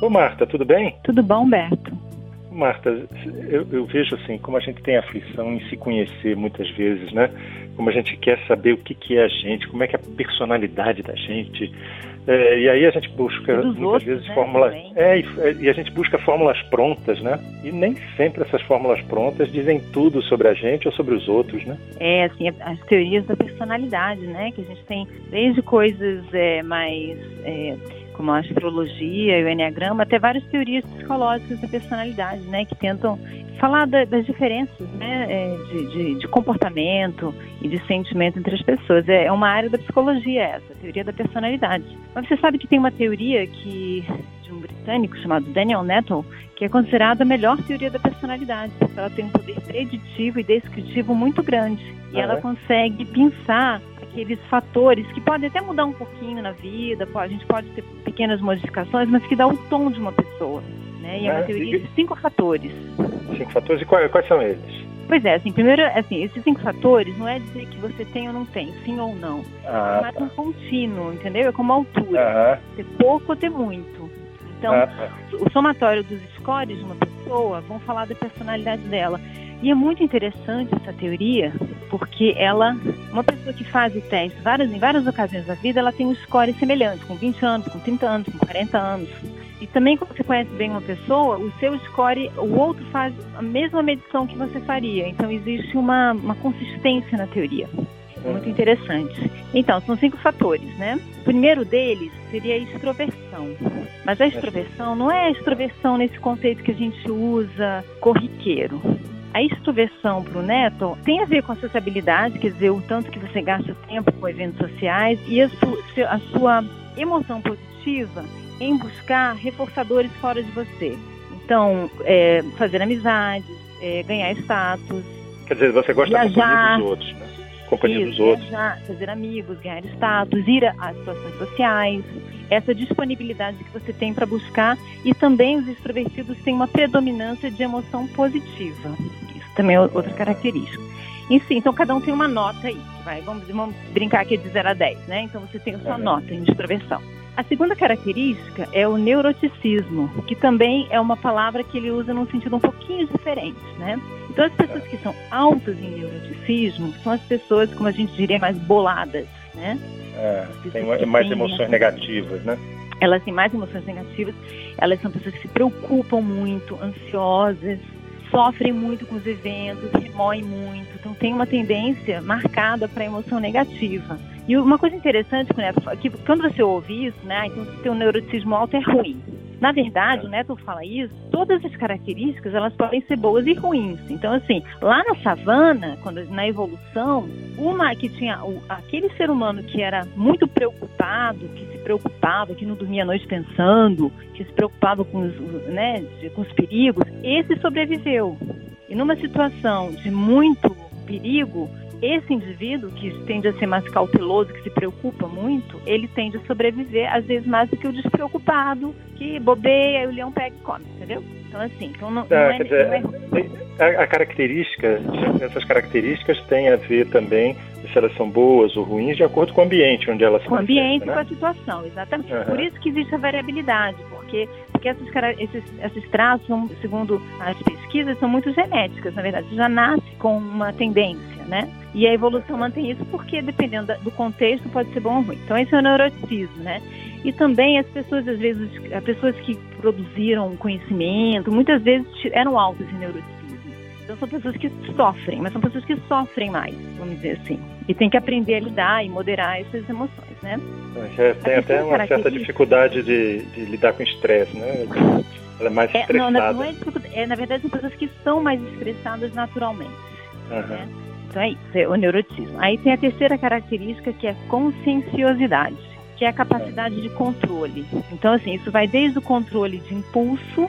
Ô Marta, tudo bem? Tudo bom, Berto? Marta, eu, eu, vejo assim, como a gente tem aflição em se conhecer muitas vezes, né? Como a gente quer saber o que, que é a gente, como é que é a personalidade da gente. É, e aí a gente busca muitas outros, vezes né, fórmulas. É, também. e, e a gente busca fórmulas prontas, né? E nem sempre essas fórmulas prontas dizem tudo sobre a gente ou sobre os outros, né? É, assim, as teorias da personalidade, né? Que a gente tem desde coisas é, mais. Como a astrologia e o enneagrama, até várias teorias psicológicas da personalidade, né, que tentam falar da, das diferenças, né, é, de, de, de, comportamento e de sentimento entre as pessoas. É, é uma área da psicologia essa, a teoria da personalidade. Mas você sabe que tem uma teoria que de um britânico chamado Daniel Nettle, que é considerada a melhor teoria da personalidade, porque ela tem um poder preditivo e descritivo muito grande. E Ah, ela é? consegue pensar aqueles fatores que podem até mudar um pouquinho na vida, a gente pode ter pequenas modificações, mas que dá o tom de uma pessoa. Né? E é uma É, teoria de cinco fatores. Cinco fatores. E quais, quais são eles? Pois é, assim, primeiro, assim, esses cinco fatores não é dizer que você tem ou não tem, sim ou não. É Ah, mais tá. um contínuo, entendeu? É como a altura, Aham. ter pouco ou ter muito. Então, Ah, tá. o somatório dos scores de uma pessoa vão falar da personalidade dela. E é muito interessante essa teoria, porque ela, uma pessoa que faz o teste várias, em várias ocasiões da vida, ela tem um score semelhante, com 20 anos, com 30 anos, com 40 anos. E também quando você conhece bem uma pessoa, o seu score, o outro faz a mesma medição que você faria. Então existe uma, uma consistência na teoria. É muito interessante. Então, são cinco fatores, né? O primeiro deles seria a extroversão. Mas a extroversão não é a extroversão nesse conceito que a gente usa corriqueiro. A extroversão para o Neto tem a ver com a sociabilidade, quer dizer, o tanto que você gasta tempo com eventos sociais e a, su- a sua emoção positiva em buscar reforçadores fora de você. Então, é, fazer amizades, é, ganhar status, Quer dizer, você gosta da Viajar. companhia dos outros, né? Companhia dos isso, outros. viajar, fazer amigos, ganhar status, ir a- às situações sociais, essa disponibilidade que você tem para buscar e também os extrovertidos têm uma predominância de emoção positiva. Isso também é outra característica. E sim, então cada um tem uma nota aí. Vai, vamos, vamos brincar aqui de 0 a 10, né? Então você tem a sua Uhum. nota em extroversão. A segunda característica é o neuroticismo, que também é uma palavra que ele usa num sentido um pouquinho diferente, né? Então as pessoas que são altas em neuroticismo são as pessoas, como a gente diria, mais boladas, né? É, tem mais têm emoções negativas, né? Elas têm mais emoções negativas, elas são pessoas que se preocupam muito, ansiosas, sofrem muito com os eventos, remoem muito, então tem uma tendência marcada para a emoção negativa. E uma coisa interessante fala, que quando você ouve isso, né, então se tem um neuroticismo alto é ruim. Na verdade, o Neto fala isso, todas as características elas podem ser boas e ruins. Então, assim, lá na savana, quando, na evolução, uma que tinha o- aquele ser humano que era muito preocupado, que se preocupava, que não dormia a noite pensando, que se preocupava com os, né, com os perigos, esse sobreviveu. E numa situação de muito perigo, esse indivíduo que tende a ser mais cauteloso, que se preocupa muito, ele tende a sobreviver às vezes mais do que o despreocupado, que bobeia e o leão pega e come, entendeu? Então assim, então não, não é, não é A, a característica, essas características têm a ver também se elas são boas ou ruins de acordo com o ambiente onde elas se com o ambiente, manifestam, com né? a situação, exatamente. Aham. Por isso que existe a variabilidade, porque, porque essas, esses, esses traços, segundo as pesquisas, são muito genéticas, na verdade. Já nasce com uma tendência, né? E a evolução mantém isso porque, dependendo do contexto, pode ser bom ou ruim. Então, esse é o neuroticismo, né? E também as pessoas, às vezes, as pessoas que produziram conhecimento, muitas vezes eram altas em neuroticismo. Então são pessoas que sofrem, mas são pessoas que sofrem mais, vamos dizer assim. E tem que aprender a lidar e moderar essas emoções, né? É, tem até uma certa dificuldade de, de lidar com estresse, né? Ela é mais É, não, estressada. não é, dificuldade, é, na verdade, são pessoas que são mais estressadas naturalmente. Aham. né? Então é isso, é o neurotismo. Aí tem a terceira característica que é conscienciosidade, que é a capacidade de controle. Então, assim, isso vai desde o controle de impulso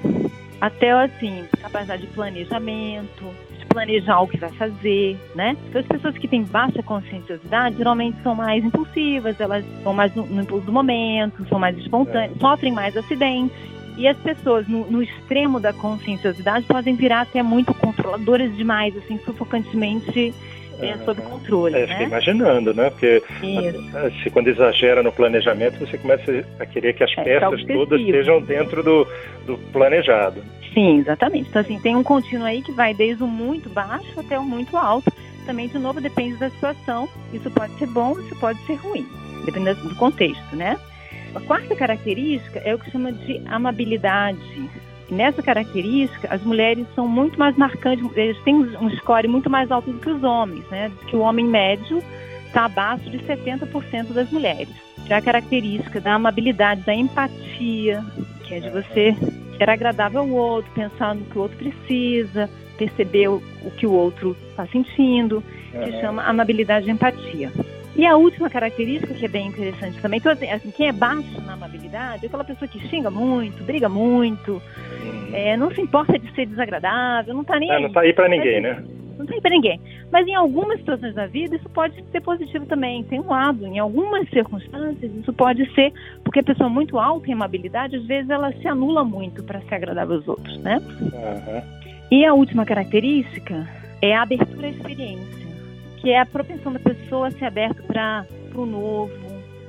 até, assim, capacidade de planejamento, de planejar o que vai fazer, né? Então, as pessoas que têm baixa conscienciosidade geralmente são mais impulsivas, elas vão mais no, no impulso do momento, são mais espontâneas, sofrem mais acidentes. E as pessoas no, no extremo da conscienciosidade podem virar até muito controladoras demais, assim, sufocantemente é sob controle. É, né? fica imaginando, né? Porque Isso. se quando exagera no planejamento, você começa a querer que as é, peças todas estejam dentro do, do planejado. Sim, exatamente. Então, assim, tem um contínuo aí que vai desde o muito baixo até o muito alto. Também, de novo, depende da situação. Isso pode ser bom, isso pode ser ruim, dependendo do contexto, né? A quarta característica é o que chama de amabilidade. Nessa característica, as mulheres são muito mais marcantes, eles têm um score muito mais alto do que os homens, né? Que o homem médio está abaixo de 70% das mulheres. Já a característica da amabilidade, da empatia, que é de você ser agradável ao outro, pensar no que o outro precisa, perceber o, o que o outro está sentindo, que chama amabilidade e empatia. E a última característica que é bem interessante também, então, assim, quem é baixo na amabilidade é aquela pessoa que xinga muito, briga muito, é, não se importa de ser desagradável, não está nem é, aí. Não está aí para ninguém, né? Não está aí para ninguém. Mas em algumas situações da vida isso pode ser positivo também. Tem um lado, em algumas circunstâncias isso pode ser porque a pessoa muito alta em amabilidade, às vezes ela se anula muito para ser agradável aos outros, né? Uhum. E a última característica é a abertura à experiência que é a propensão da pessoa a ser aberta para o novo,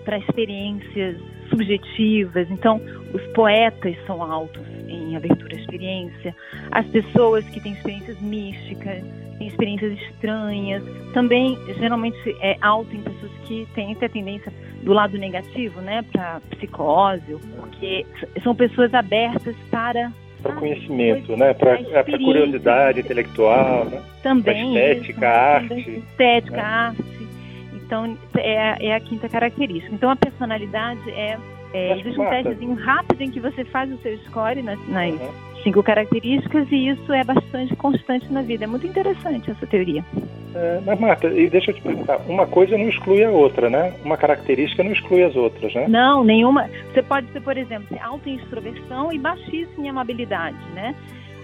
para experiências subjetivas. Então, os poetas são altos em abertura à experiência, as pessoas que têm experiências místicas, têm experiências estranhas, também geralmente é alto em pessoas que têm essa tendência do lado negativo, né, para psicose, porque são pessoas abertas para para conhecimento, né? Para a curiosidade intelectual, né? Também. Pra estética, isso, arte. Estética, né? arte. Então, é, é a quinta característica. Então, a personalidade é. é existe um testezinho rápido em que você faz o seu score nas, nas uhum. cinco características e isso é bastante constante na vida. É muito interessante essa teoria. É, mas, Marta, e deixa eu te perguntar, uma coisa não exclui a outra, né? Uma característica não exclui as outras, né? Não, nenhuma. Você pode ser, por exemplo, alta em extroversão e baixíssima em amabilidade, né?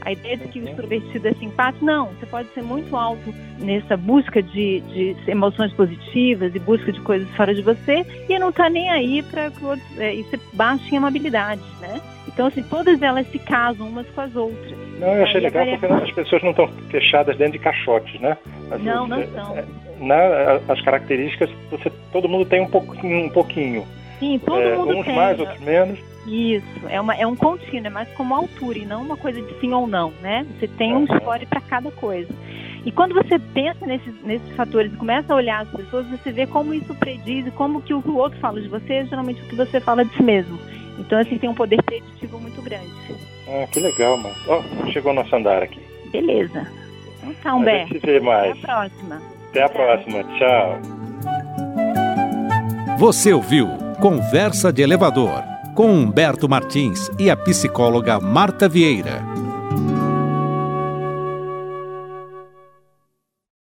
A ideia de que o uhum. extrovertido é simpático, não. Você pode ser muito alto nessa busca de, de emoções positivas e busca de coisas fora de você e não tá nem aí para é, e ser baixo em amabilidade, né? Então, assim, todas elas se casam umas com as outras. Não, eu achei legal porque as pessoas não estão fechadas dentro de caixotes, né? Não, vezes, não é, são. É, as características, você, todo mundo tem um pouquinho. Um pouquinho. Sim, todo é, mundo uns tem. Uns mais, outros menos. Isso, é, uma, é um contínuo, é mais como altura e não uma coisa de sim ou não, né? Você tem um score para cada coisa. E quando você pensa nesses, nesses fatores e começa a olhar as pessoas, você vê como isso prediz e como que o, o outro fala de você é geralmente o que você fala de si mesmo. Então, assim, tem um poder preditivo muito grande. Ah, que legal, mano. Ó, oh, chegou nosso andar aqui. Beleza. Então tá, Humberto. A gente se vê mais. Até a próxima. Até a próxima. Tchau. Você ouviu Conversa de Elevador com Humberto Martins e a psicóloga Marta Vieira.